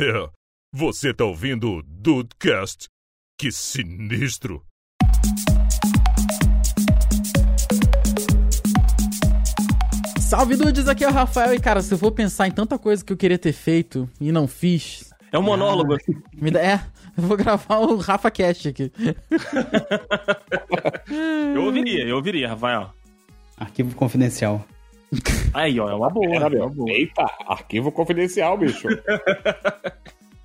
É, você tá ouvindo o Dudecast? Que sinistro! Salve dudes, aqui é o Rafael e cara, se eu for pensar em tanta coisa que eu queria ter feito e não fiz. É um monólogo. Me dá, é, eu vou gravar o Rafa Cast aqui. eu ouviria, eu ouviria, Rafael. Arquivo confidencial. Aí, ó, é uma boa. É meu. boa. Eita, arquivo confidencial, bicho.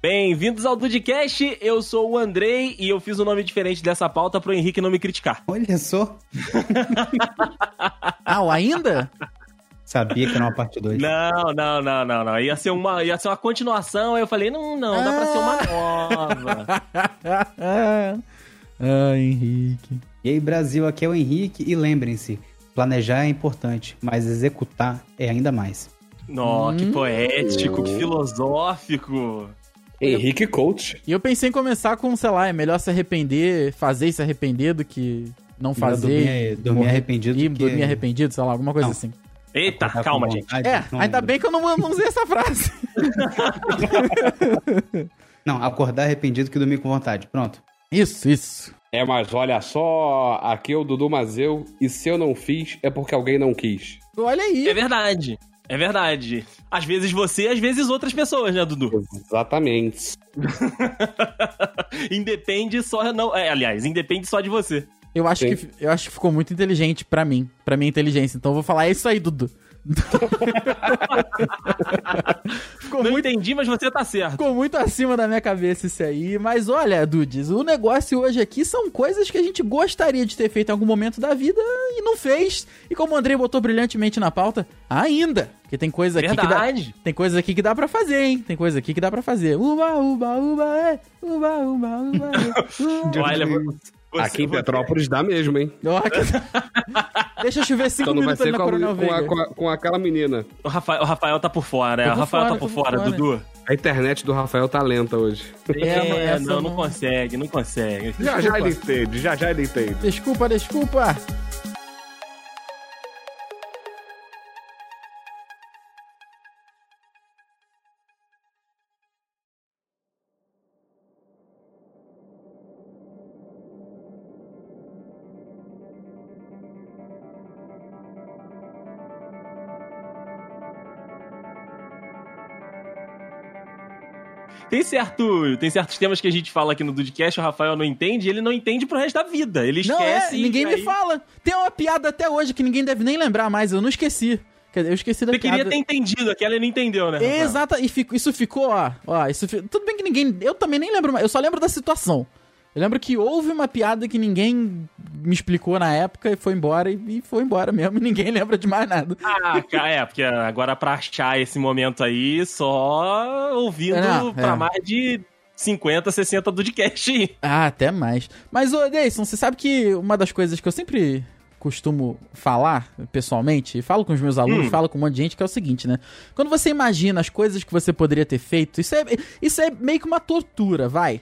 Bem-vindos ao Dudcast, eu sou o Andrei e eu fiz um nome diferente dessa pauta pro Henrique não me criticar. Olha só. Ah, o ainda? Sabia que era uma parte 2. Não, não, não, não, não. Ia ser uma, ia ser uma continuação, aí eu falei, não, não, dá pra ser uma nova. ah, Henrique. E aí, Brasil, aqui é o Henrique. E lembrem-se, planejar é importante, mas executar é ainda mais. Que Hum. poético, que filosófico. Henrique Coach. E eu pensei em começar com, sei lá, é melhor se arrepender, fazer e se arrepender do que não fazer. dormir- dormir arrependido E que- dormir arrependido, sei lá, alguma coisa Não. assim. Eita, Acordar calma, gente. vontade, É, não ainda bem que eu não, não usei essa frase. Não, acordar arrependido que dormir com vontade. Pronto. Isso, isso. É, mas olha só, aqui é o Dudu Mazeu, e se eu não fiz, é porque alguém não quis. Olha aí. É verdade. É verdade. Às vezes você, às vezes outras pessoas, né, Dudu? Exatamente. independe só não, é, aliás, independe só de você. Eu acho, Sim. que, eu acho que ficou muito inteligente pra mim, pra minha inteligência. Então eu vou falar é isso aí, Dudu. Ficou, Não muito, entendi, mas você tá certo. ficou muito acima da minha cabeça isso aí. Mas olha, Dudes, o negócio hoje aqui são coisas que a gente gostaria de ter feito em algum momento da vida e não fez. E como o Andrei botou brilhantemente na pauta, ainda. Porque tem coisa aqui que dá, Verdade. tem coisa aqui que dá pra fazer, hein? Tem coisa aqui que dá pra fazer. Uba, uba, uba, é. Uba, uba, uba, é. Uba. Olha, você- aqui em Petrópolis dá mesmo, hein? Deixa chover cinco Então não vai minutos ser na com, a- Coronel com, a- com a- com aquela menina. O Rafael, o Rafael tá por fora, né? por O Rafael fora, tá por fora, fora. Dudu. A internet do Rafael tá lenta hoje. É, É, não, não- não consegue, não consegue. Já já ele entende, já já ele entende. Desculpa, desculpa. Tem certo, tem certos temas que a gente fala aqui no Dudcast, o Rafael não entende, e ele não entende pro resto da vida. Ele Não, é, esquece. ninguém e me aí- fala. Tem uma piada até hoje que ninguém deve nem lembrar mais, eu não esqueci. Quer eu esqueci da Você piada. queria ter entendido, aquela ele não entendeu, né? Rafael? Exata, e fico- isso ficou, ó, ó, isso tudo bem que ninguém, eu também nem lembro, mais, eu só lembro da situação. Eu lembro que houve uma piada que ninguém me explicou na época e foi embora e, foi embora mesmo, e ninguém lembra de mais nada. Ah, é, porque agora pra achar esse momento aí, só ouvindo Não, pra é. mais de 50, 60 Dudcast aí. Ah, até mais. Mas, ô, Deison, você sabe que uma das coisas que eu sempre costumo falar pessoalmente, e falo com os meus alunos, Hum. falo com um monte de gente, que é o seguinte, né? Quando você imagina as coisas que você poderia ter feito, isso é, isso é meio que uma tortura, vai.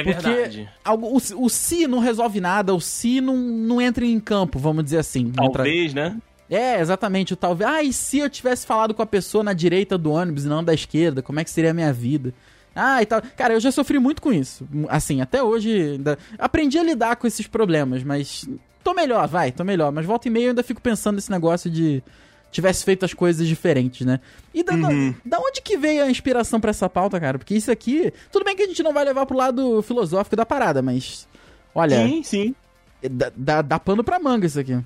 É Porque verdade. algo, o, o se não resolve nada, o se não, não entra em campo, vamos dizer assim. Não entra- Talvez, né? É, exatamente, o talvez. Ah, e se eu tivesse falado com a pessoa na direita do ônibus e não da esquerda, como é que seria a minha vida? Ah, e tal. Cara, eu já sofri muito com isso. Assim, até hoje. Ainda... Aprendi a lidar com esses problemas, mas. Tô melhor, vai, tô melhor. Mas volta e meia eu ainda fico pensando nesse negócio de. Tivesse feito as coisas diferentes, né? E da, Uhum. da onde que veio a inspiração pra essa pauta, cara? Porque isso aqui. Tudo bem que a gente não vai levar pro lado filosófico da parada, mas. Olha, Sim, sim. dá, dá, dá pano pra manga isso aqui.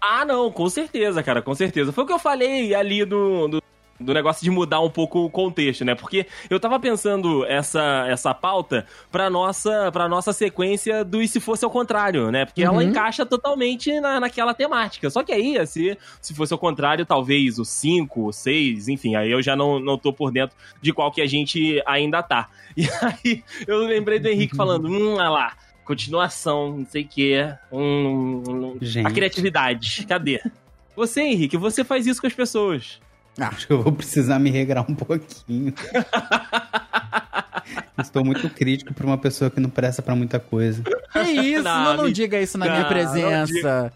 Ah, não, com certeza, cara, com certeza. Foi o que eu falei ali do, do, do negócio de mudar um pouco o contexto, né? Porque eu tava pensando essa, essa pauta pra nossa, pra nossa sequência do E Se Fosse ao Contrário, né? Porque ela Uhum. encaixa totalmente na, naquela temática. Só que aí, se, se fosse ao contrário, talvez o 5, o 6, enfim, aí eu já não, não tô por dentro de qual que a gente ainda tá. E aí eu lembrei do Henrique falando, hum, olha lá. Continuação, não sei o quê. Hum, a criatividade, cadê? Você, Henrique, você faz isso com as pessoas. Acho que eu vou precisar me regrar um pouquinho. Estou muito crítico pra uma pessoa que não presta pra muita coisa. Que isso? Não, não, não me- diga isso na não, minha não presença.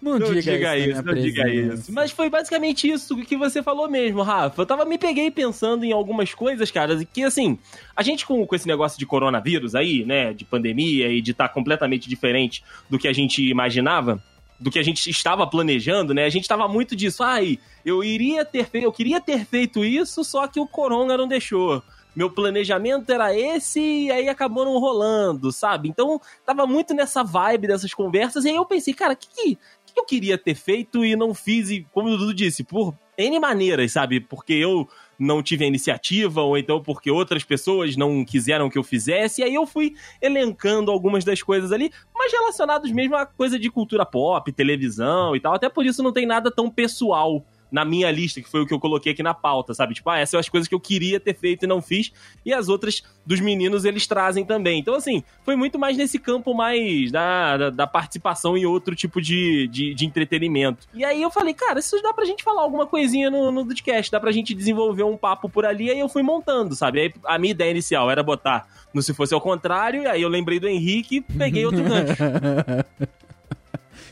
Não, Não diga, diga isso, isso, na não diga isso. Mas foi basicamente isso que você falou mesmo, Rafa. Eu tava me peguei pensando em algumas coisas, cara, que assim, a gente com, com esse negócio de coronavírus aí, né, de pandemia e de estar completamente diferente do que a gente imaginava, do que a gente estava planejando, né? A gente tava muito disso, ai, eu iria ter feito, eu queria ter feito isso, só que o corona não deixou. Meu planejamento era esse e aí acabou não rolando, sabe? Então, tava muito nessa vibe dessas conversas e aí eu pensei, cara, o que, que que eu queria ter feito e não fiz, e como o Dudu disse, por N maneiras, sabe? Porque eu não tive a iniciativa, ou então porque outras pessoas não quiseram que eu fizesse, e aí eu fui elencando algumas das coisas ali, mas relacionados mesmo a coisa de cultura pop, televisão e tal, até por isso não tem nada tão pessoal na minha lista, que foi o que eu coloquei aqui na pauta, sabe? Tipo, ah, essas são as coisas que eu queria ter feito e não fiz, e as outras dos meninos eles trazem também. Então, assim, foi muito mais nesse campo mais da, da, da participação em outro tipo de, de, de entretenimento. E aí eu falei, cara, isso dá pra gente falar alguma coisinha no, no podcast, dá pra gente desenvolver um papo por ali, aí eu fui montando, sabe? Aí a minha ideia inicial era botar no Se Fosse ao Contrário, e aí eu lembrei do Henrique e peguei outro gancho.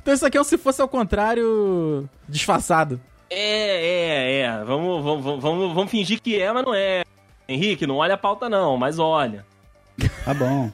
então isso aqui é um se fosse ao contrário disfarçado. É, é, é. Vamos, vamos, vamos, vamos fingir que é, mas não é. Henrique, não olha a pauta não, mas olha. Tá bom.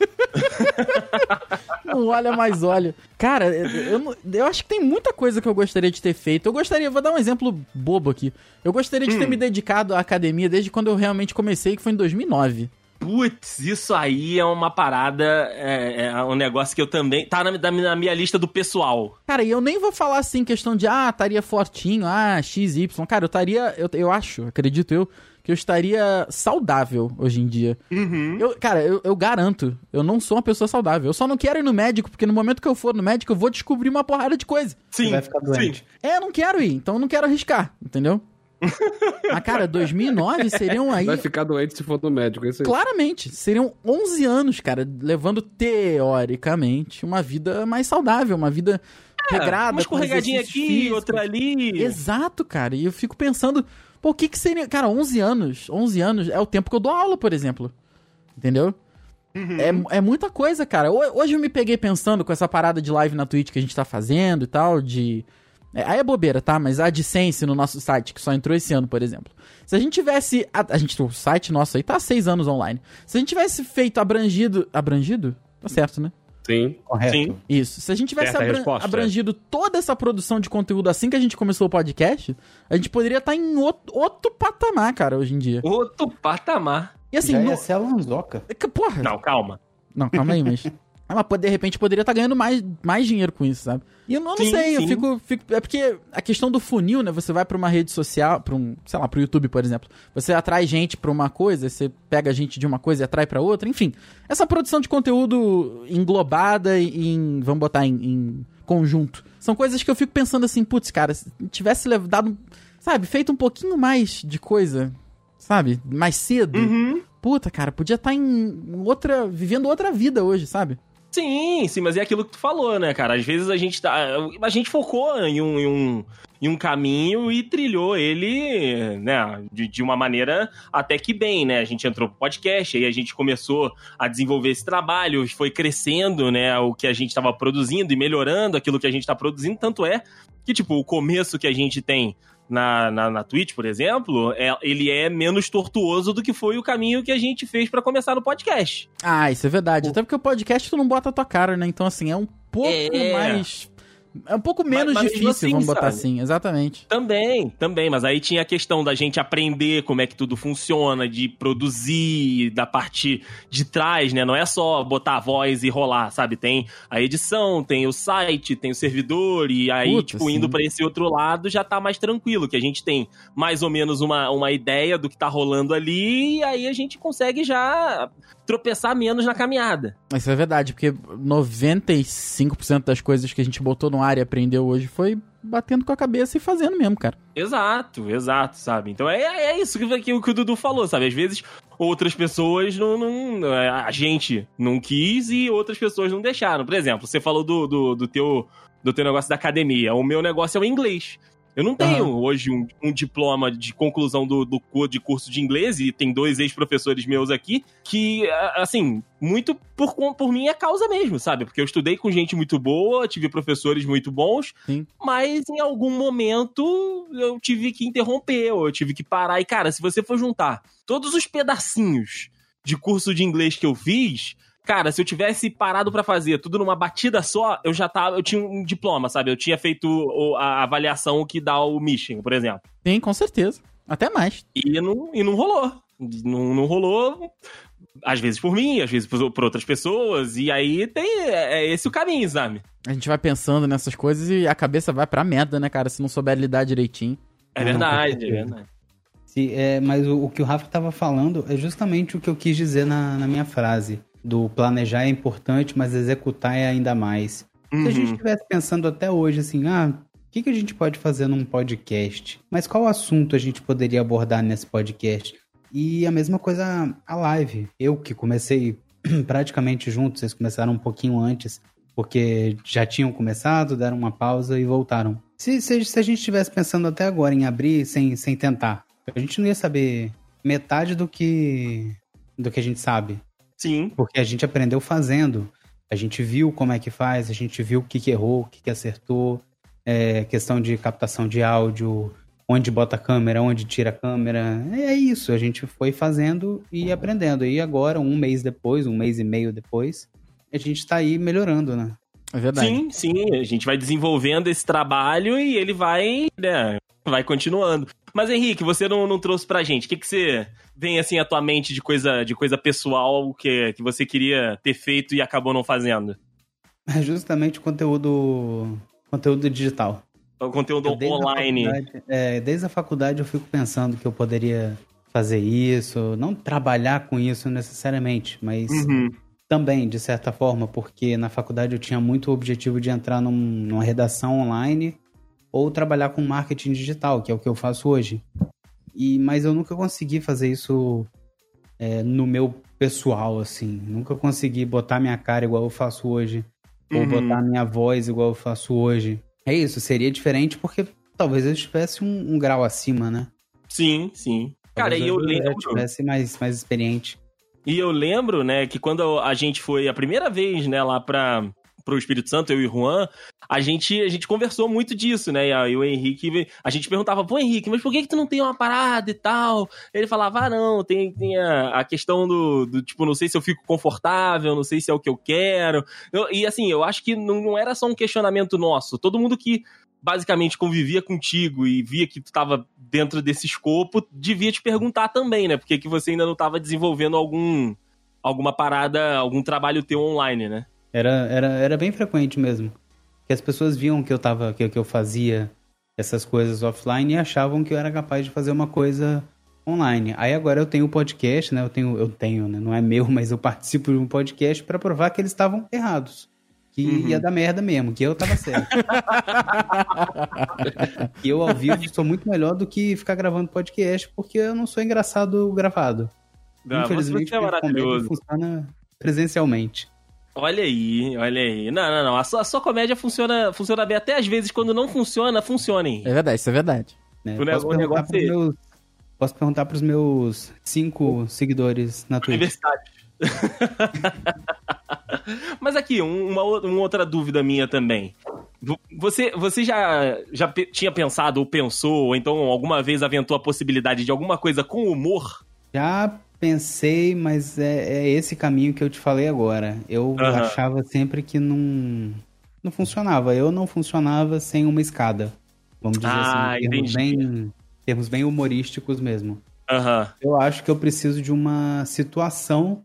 Não olha, mais olha. Cara, eu, eu acho que tem muita coisa que eu gostaria de ter feito. Eu gostaria, vou dar um exemplo bobo aqui. Eu gostaria de ter me dedicado à academia desde quando eu realmente comecei, que foi em 2009. Putz, isso aí é uma parada, é, é um negócio que eu também. Tá na, na minha lista do pessoal. Cara, e eu nem vou falar assim, questão de, ah, estaria fortinho, ah, XY. Cara, eu estaria, eu, eu acho, acredito eu, que eu estaria saudável hoje em dia. Eu, cara, eu, eu garanto, eu não sou uma pessoa saudável. Eu só não quero ir no médico, porque no momento que eu for no médico, eu vou descobrir uma porrada de coisa. Sim, Você vai ficar doente. É, eu não quero ir, então eu não quero arriscar, entendeu? Mas, cara, 2009 seriam aí. Vai ficar doente se for no médico, é isso aí. Claramente, seriam 11 anos, cara, levando teoricamente uma vida mais saudável, uma vida regrada, É, uma com escorregadinha aqui, físicos. outra ali. Exato, cara. E eu fico pensando, pô, o que que seria. Cara, 11 anos. 11 anos é o tempo que eu dou aula, por exemplo. Entendeu? É, é muita coisa, cara. Ho- Hoje eu me peguei pensando com essa parada de live na Twitch que a gente tá fazendo e tal, de. É, aí é bobeira, tá? Mas a AdSense no nosso site, que só entrou esse ano, por exemplo. Se a gente tivesse. A, a gente, o site nosso aí tá há seis anos online. Se a gente tivesse feito abrangido. Abrangido? Tá certo, né? Sim. Correto. Sim. Isso. Se a gente tivesse abran- resposta. abrangido toda essa produção de conteúdo assim que a gente começou o podcast, a gente poderia estar em outro, outro patamar, cara, hoje em dia. Outro patamar. E assim, Já no... ia ser a Lanzoca. que Porra. Não, calma. Não, calma aí, mas. Ah, mas pô, de repente poderia estar ganhando mais, mais dinheiro com isso, sabe? E eu não, não Sim, sei, eu sim. fico, fico. É porque a questão do funil, né? Você vai pra uma rede social, pra um, sei lá, pro YouTube, por exemplo. Você atrai gente pra uma coisa, você pega gente de uma coisa e atrai pra outra, enfim. Essa produção de conteúdo englobada em. Vamos botar em, em conjunto. São coisas que eu fico pensando assim, putz, cara, se tivesse dado. Sabe, feito um pouquinho mais de coisa, sabe? Mais cedo. Uhum. Puta, cara, podia estar em outra. vivendo outra vida hoje, sabe? Sim, sim, mas é aquilo que tu falou, né, cara? Às vezes a gente tá. A gente focou em um, em um, em um caminho e trilhou ele, né, de, de uma maneira até que bem, né? A gente entrou pro podcast, aí a gente começou a desenvolver esse trabalho, foi crescendo, né, o que a gente tava produzindo e melhorando aquilo que a gente tá produzindo. Tanto é que, tipo, o começo que a gente tem na, na, na Twitch, por exemplo, é, ele é menos tortuoso do que foi o caminho que a gente fez pra começar no podcast. Ah, isso é verdade. Até porque o podcast tu não bota a tua cara, né? Então, assim, é um pouco É. mais. É um pouco menos mas mesmo difícil, assim, vamos botar sabe? assim, exatamente. Também, também, mas aí tinha a questão da gente aprender como é que tudo funciona, de produzir, da parte de trás, né? Não é só botar a voz e rolar, sabe? Tem a edição, tem o site, tem o servidor, e aí, Puta, tipo, sim. indo pra esse outro lado já tá mais tranquilo, que a gente tem mais ou menos uma, uma ideia do que tá rolando ali, e aí a gente consegue já tropeçar menos na caminhada. Isso é verdade, porque 95% das coisas que a gente botou no ar e aprendeu hoje foi batendo com a cabeça e fazendo mesmo, cara. Exato, exato, sabe? Então é, é isso que, que, que o Dudu falou, sabe? Às vezes outras pessoas não, não- A gente não quis e outras pessoas não deixaram. Por exemplo, você falou do, do, do teu, do teu negócio da academia. O meu negócio é o inglês. Eu não tenho hoje um, um diploma de conclusão do, do de curso de inglês, e tem dois ex-professores meus aqui, que, assim, muito por, por minha causa mesmo, sabe? Porque eu estudei com gente muito boa, tive professores muito bons, Sim. mas em algum momento eu tive que interromper, ou eu tive que parar. E, cara, se você for juntar todos os pedacinhos de curso de inglês que eu fiz, cara, se eu tivesse parado pra fazer tudo numa batida só, eu já tava, eu tinha um diploma, sabe? Eu tinha feito o- a avaliação que dá o Mission, por exemplo. Sim, com certeza. Até mais. E não, e não rolou. Não, não rolou, às vezes por mim, às vezes por, por outras pessoas, e aí tem, é, é esse o caminho, sabe? A gente vai pensando nessas coisas e a cabeça vai pra merda, né, cara? Se não souber lidar direitinho. É verdade, é verdade. Se, é, mas o, o que o Rafa estava falando é justamente o que eu quis dizer na, na minha frase. Do planejar é importante, mas executar é ainda mais. Se a gente Uhum. estivesse pensando até hoje assim, ah, o que, que a gente pode fazer num podcast? Mas qual assunto a gente poderia abordar nesse podcast? E a mesma coisa a live. Eu que comecei praticamente junto, vocês começaram um pouquinho antes, porque já tinham começado, deram uma pausa e voltaram. Se, se, se a gente estivesse pensando até agora em abrir sem, sem tentar, a gente não ia saber metade do que do que a gente sabe. Sim. Porque a gente aprendeu fazendo. A gente viu como é que faz, a gente viu o que, que errou, o que, que acertou. É, questão de captação de áudio, onde bota a câmera, onde tira a câmera. É isso, a gente foi fazendo e aprendendo. E agora, um mês depois, um mês e meio depois, a gente tá aí melhorando, né? É verdade. Sim, sim, a gente vai desenvolvendo esse trabalho e ele vai, né, vai continuando. Mas Henrique, você não, não trouxe pra gente. O que, que você vem assim à tua mente de coisa, de coisa pessoal que, que você queria ter feito e acabou não fazendo? É justamente o conteúdo, conteúdo digital. O conteúdo desde online. é, desde a faculdade eu fico pensando que eu poderia fazer isso, não trabalhar com isso necessariamente, mas Uhum. também, de certa forma, porque na faculdade eu tinha muito o objetivo de entrar num- numa redação online ou trabalhar com marketing digital, que é o que eu faço hoje. E, mas eu nunca consegui fazer isso é, no meu pessoal, assim. Nunca consegui botar minha cara igual eu faço hoje. Ou Uhum. botar minha voz igual eu faço hoje. É isso, seria diferente porque talvez eu estivesse um, um grau acima, né? Sim, sim. Cara, Talvez e eu eu lembro. estivesse mais, mais experiente. E eu lembro, né, que quando a gente foi a primeira vez, né, lá pra, pro Espírito Santo, eu e o Juan, a gente, a gente conversou muito disso, né? E o Henrique, a gente perguntava, pô, Henrique, mas por que, que tu não tem uma parada e tal? Ele falava, ah, não, tem, tem a, a questão do, do, tipo, não sei se eu fico confortável, não sei se é o que eu quero. Eu- e assim, eu acho que não, não era só um questionamento nosso. Todo mundo que basicamente convivia contigo e via que tu tava dentro desse escopo, devia te perguntar também, né? Por que, que você ainda não tava desenvolvendo algum alguma parada, algum trabalho teu online, né? Era, era, era bem frequente mesmo. Que as pessoas viam que eu tava, que, que eu fazia essas coisas offline e achavam que eu era capaz de fazer uma coisa online. Aí agora eu tenho o podcast, né? Eu tenho, eu tenho, né? Não é meu, mas eu participo de um podcast pra provar que eles estavam errados. Que Uhum. ia dar merda mesmo, que eu tava certo. e eu ao vivo sou muito melhor do que ficar gravando podcast, porque eu não sou engraçado gravado. Ah, Infelizmente, você é maravilhoso. funciona presencialmente. Olha aí, olha aí. Não, não, não. A sua, a sua comédia funciona, funciona bem. Até às vezes, quando não funciona, funcionem. É verdade, isso é verdade. né? O perguntar negócio pros é- meus- Posso perguntar pros meus cinco seguidores na Twitch. Universidade. Mas aqui, um- uma, uma outra dúvida minha também. Vo- Você, você já, já pe- tinha pensado ou pensou, ou então alguma vez aventou a possibilidade de alguma coisa com humor? Já pensei, mas é, é esse caminho que eu te falei agora. Eu Aham. achava sempre que não, não funcionava. Eu não funcionava sem uma escada. Vamos dizer Ah, assim, em termos bem, termos bem humorísticos mesmo. Aham. Eu acho que eu preciso de uma situação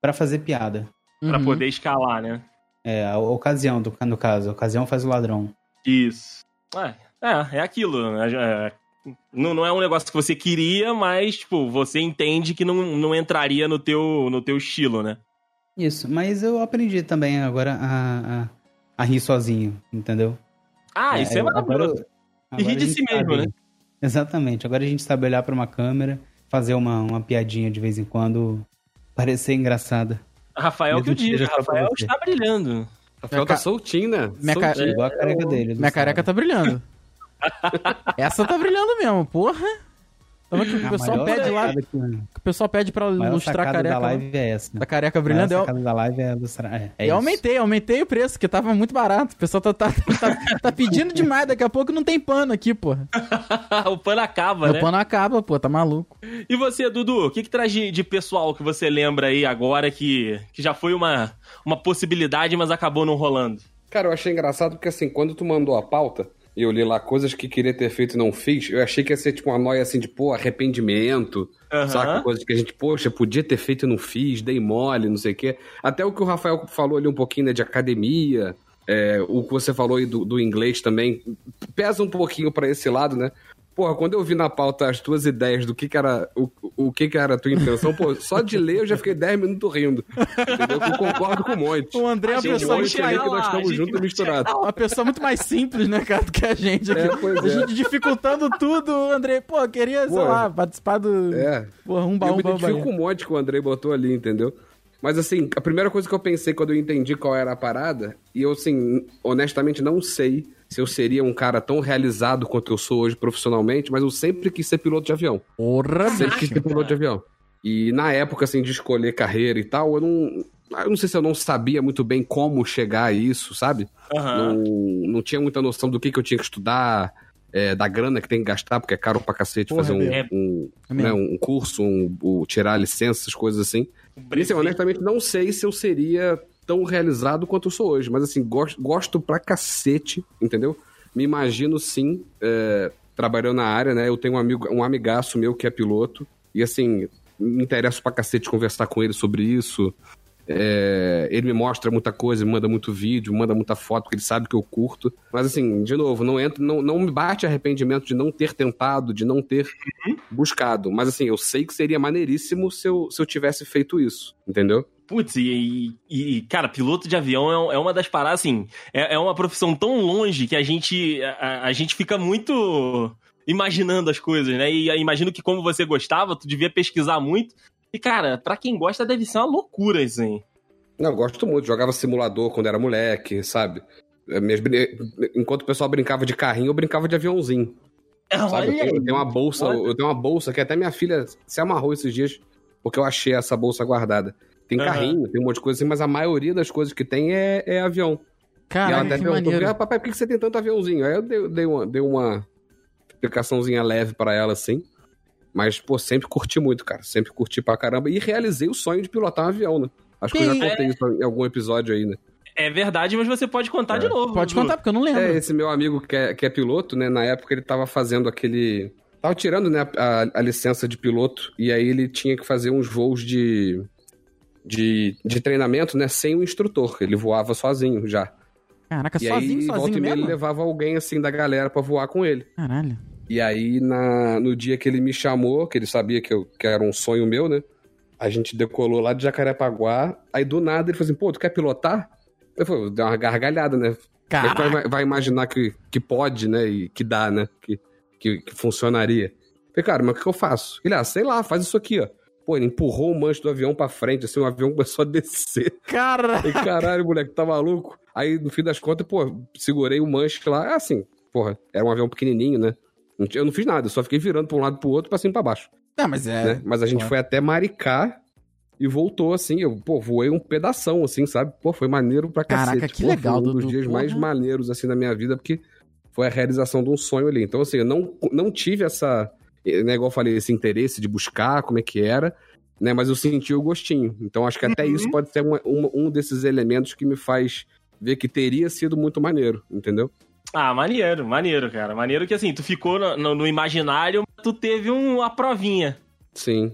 pra fazer piada. Pra Uhum. poder escalar, né? É, a ocasião, do, no caso. A ocasião faz o ladrão. Isso. É, é, é aquilo. né? É, não, não é um negócio que você queria, mas, tipo, você entende que não, não entraria no teu, no teu estilo, né? Isso, mas eu aprendi também agora a, a, a rir sozinho, entendeu? Ah, isso é, eu- maravilhoso. agora- E rir agora de si mesmo, sabe- né? Exatamente. Agora a gente sabe olhar pra uma câmera, fazer uma, uma piadinha de vez em quando, parecer engraçada. Rafael que eu digo, Rafael está brilhando. Rafael Minha ca- tá soltinho, né? Minha ca- Soltinho. Igual a careca dele. Minha Sala. careca tá brilhando. Essa tá brilhando mesmo, porra. Toma que o A pessoal pede lá, que- o pessoal pede pra A ilustrar a careca. da live é essa. Da careca A brilhando. Eu, sacada da live é ilustrar. É, é eu isso. aumentei, aumentei o preço, porque tava muito barato. O pessoal tá, tá, tá, tá pedindo demais, daqui a pouco não tem pano aqui, porra. o pano acaba, Meu né? pano acaba, pô, tá maluco. E você, Dudu, o que, que traz de, de pessoal que você lembra aí agora que, que já foi uma, uma possibilidade, mas acabou não rolando? Cara, eu achei engraçado porque assim, quando tu mandou a pauta, e eu li lá coisas que queria ter feito e não fiz, eu achei que ia ser tipo uma noia assim de, pô, arrependimento, Aham. saca? Coisas que a gente, poxa, podia ter feito e não fiz, dei mole, não sei o quê. Até o que o Rafael falou ali um pouquinho, né, de academia, é, o que você falou aí do, do inglês também, pesa um pouquinho pra esse lado, né? Porra, quando eu vi na pauta as tuas ideias do que que era, o, o que que era a tua intenção, pô, só de ler eu já fiquei 10 minutos rindo. Entendeu? Eu concordo com um monte. O André é A gente pessoa muito que nós a estamos juntos misturados. Uma pessoa muito mais simples, né, cara, do que a gente. É, pois a é. gente dificultando tudo, o André, pô, eu queria, sei Pô, lá, participar do. É. Porra, um eu baú, me baú, identifico com um monte que o Andrei botou ali, entendeu? Mas assim, a primeira coisa que eu pensei quando eu entendi qual era a parada, e eu assim, honestamente não sei se eu seria um cara tão realizado quanto eu sou hoje profissionalmente, mas eu sempre quis ser piloto de avião. Porra, Sempre quis ser piloto de avião. E na época, assim, de escolher carreira e tal, eu não. Eu não sei se eu não sabia muito bem como chegar a isso, sabe? Aham. Não, não tinha muita noção do que, que eu tinha que estudar, é, da grana que tem que gastar, porque é caro pra cacete Porra, fazer um, é. um, É né, um curso, um, o- tirar licença, essas coisas assim. E, assim, honestamente, não sei se eu seria tão realizado quanto eu sou hoje, mas assim, gosto, gosto pra cacete, entendeu? Me imagino sim, é, trabalhando na área, né? Eu tenho um amigo, um amigaço meu que é piloto, e assim, me interessa pra cacete conversar com ele sobre isso. É, ele me mostra muita coisa, me manda muito vídeo, manda muita foto, porque ele sabe que eu curto. Mas assim, de novo, não entra, não, não me bate arrependimento de não ter tentado, de não ter buscado. Mas assim, eu sei que seria maneiríssimo se eu, se eu tivesse feito isso, entendeu? Putz, e, e- cara, piloto de avião é, é uma das paradas, assim, é, é uma profissão tão longe que a gente, a, a gente fica muito imaginando as coisas, né? E imagino que como você gostava, tu devia pesquisar muito. E, cara, pra quem gosta deve ser uma loucura aí. Não, eu gosto muito. Jogava simulador quando era moleque, sabe? É, minhas Enquanto o pessoal brincava de carrinho, eu brincava de aviãozinho. Sabe? Eu tenho, eu tenho uma bolsa, eu tenho uma bolsa que até minha filha se amarrou esses dias porque eu achei essa bolsa guardada. Tem Aham. carrinho, tem um monte de coisa assim, mas a maioria das coisas que tem é, é avião. e até que perguntou, maneiro. ah, papai, por que você tem tanto aviãozinho? Aí eu dei, dei uma, dei uma explicaçãozinha leve pra ela, assim. Mas, pô, sempre curti muito, cara. Sempre curti pra caramba. E realizei o sonho de pilotar um avião, né? Acho que eu já contei isso em algum episódio aí, né? É verdade, mas você pode contar É. de novo. Pode contar, porque eu não lembro. É, esse meu amigo que é, que é piloto, né? Na época ele tava fazendo aquele. Tava tirando, né, a, a licença de piloto. E aí ele tinha que fazer uns voos de. De, de treinamento, né? Sem o instrutor. Ele voava sozinho já. Caraca, e sozinho, aí, volta sozinho e meia, ele mesmo? levava alguém assim da galera pra voar com ele. Caralho. E aí, na, no dia que ele me chamou, que ele sabia que, eu, que era um sonho meu, né? A gente decolou lá de Jacarepaguá. Aí do nada ele falou assim: pô, tu quer pilotar? Eu falei, deu uma gargalhada, né? Caraca. vai, vai imaginar que, que pode, né? E que dá, né? Que, que, que funcionaria. Falei, cara, mas o que eu faço? Ele, ah, sei lá, faz isso aqui, ó. Pô, ele empurrou o manche do avião pra frente, assim, o avião começou a descer. Cara. Falei, caralho, moleque, tá maluco? Aí, no fim das contas, pô, segurei o manche lá. É assim, porra, era um avião pequenininho, né? Eu não fiz nada, eu só fiquei virando pra um lado e pro outro, pra cima e pra baixo. Não, mas é. né? Mas a gente claro. foi até Maricá e voltou, assim. Eu, pô, voei um pedação, assim, sabe? Pô, foi maneiro pra Caraca, cacete. que Pô, legal, Foi um dos Dudu, dias porra. mais maneiros, assim, da minha vida, porque foi a realização de um sonho ali. Então, assim, eu não, não tive essa, né, igual eu falei, esse interesse de buscar como é que era, né? Mas eu senti o gostinho. Então, acho que até Uhum. isso pode ser uma- uma- um desses elementos que me faz ver que teria sido muito maneiro, entendeu? Ah, maneiro, maneiro, cara. Maneiro que assim, tu ficou no, no- no imaginário, mas tu teve um, uma provinha. Sim.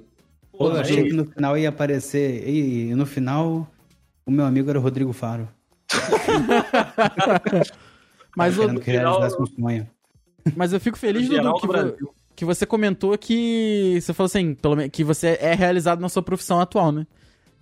Pô, eu achei que no final ia aparecer. E, e no final, o meu amigo era o Rodrigo Faro. Mas, eu, que um sonho. mas eu fico feliz, Dudu, do que, vo- que você comentou que. Você falou assim, pelo menos, que você é realizado na sua profissão atual, né?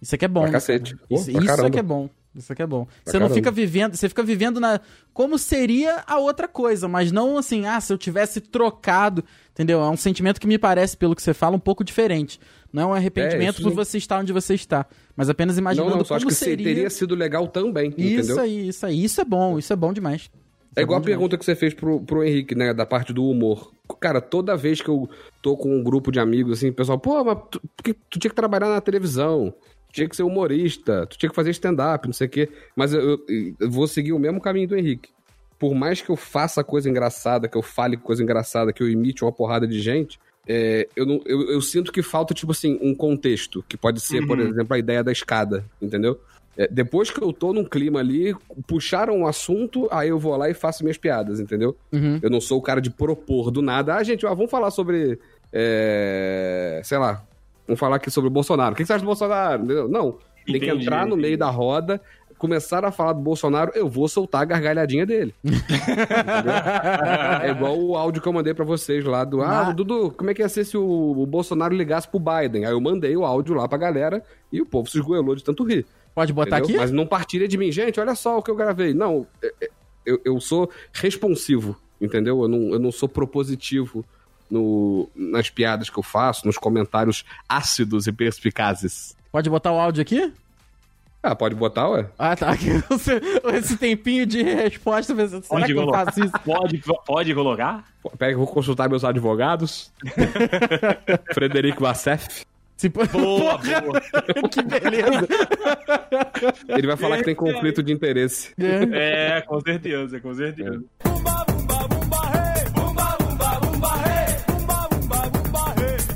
Isso aqui é bom. Pra cacete. Pô, Isso, pra isso é que é bom. Isso aqui é bom. Pra Você não fica vivendo, você fica vivendo na como seria a outra coisa, mas não assim, ah, se eu tivesse trocado, entendeu? É um sentimento que me parece, pelo que você fala, um pouco diferente. Não é um arrependimento isso por você estar onde você está, mas apenas Não, imaginando não, acho como que se- seria. teria sido legal também, Isso entendeu? aí, isso aí. Isso é bom, isso é bom demais. É igual a demais. pergunta que você fez pro, pro Henrique, né? Da parte do humor. Cara, toda vez que eu tô com um grupo de amigos, assim, o pessoal, pô, mas tu, que tu tinha que trabalhar na televisão, tinha que ser humorista, tu tinha que fazer stand-up, não sei o quê. Mas eu, eu- eu vou seguir o mesmo caminho do Henrique. Por mais que eu faça coisa engraçada, que eu fale coisa engraçada, que eu imite uma porrada de gente, é, eu, não, eu, eu sinto que falta, tipo assim, um contexto, que pode ser, por Uhum. exemplo, a ideia da escada, entendeu? É, depois que eu tô num clima ali, puxaram um assunto, aí eu vou lá e faço minhas piadas, entendeu? Uhum. Eu não sou o cara de propor do nada. Ah, gente, ó, vamos falar sobre. é, sei lá. Vamos falar aqui sobre o Bolsonaro. O que que você acha do Bolsonaro? Entendeu? Não. Tem que Entendi, entrar no meio entendi. da roda, começar a falar do Bolsonaro, eu vou soltar a gargalhadinha dele. É igual o áudio que eu mandei pra vocês lá do. Ah, Mas- Dudu, como é que ia ser se o, o Bolsonaro ligasse pro Biden? Aí eu mandei o áudio lá pra galera e o povo se esgoelou de tanto rir. Pode botar Entendeu? aqui? Mas não partilha de mim. Gente, olha só o que eu gravei. Não, é- é- eu, eu sou responsivo, entendeu? Eu não, eu não sou propositivo no, nas piadas que eu faço, nos comentários ácidos e perspicazes. Pode botar o áudio aqui? Ah, pode botar, ué? Ah, tá. Esse tempinho de resposta, será Pode que eu colocar. faço isso? Pode, pode colocar? Pega, eu vou consultar meus advogados. Frederico Vassef. Se... Boa, boa. que beleza. Ele vai falar que tem conflito de interesse. É. É, com certeza, com certeza.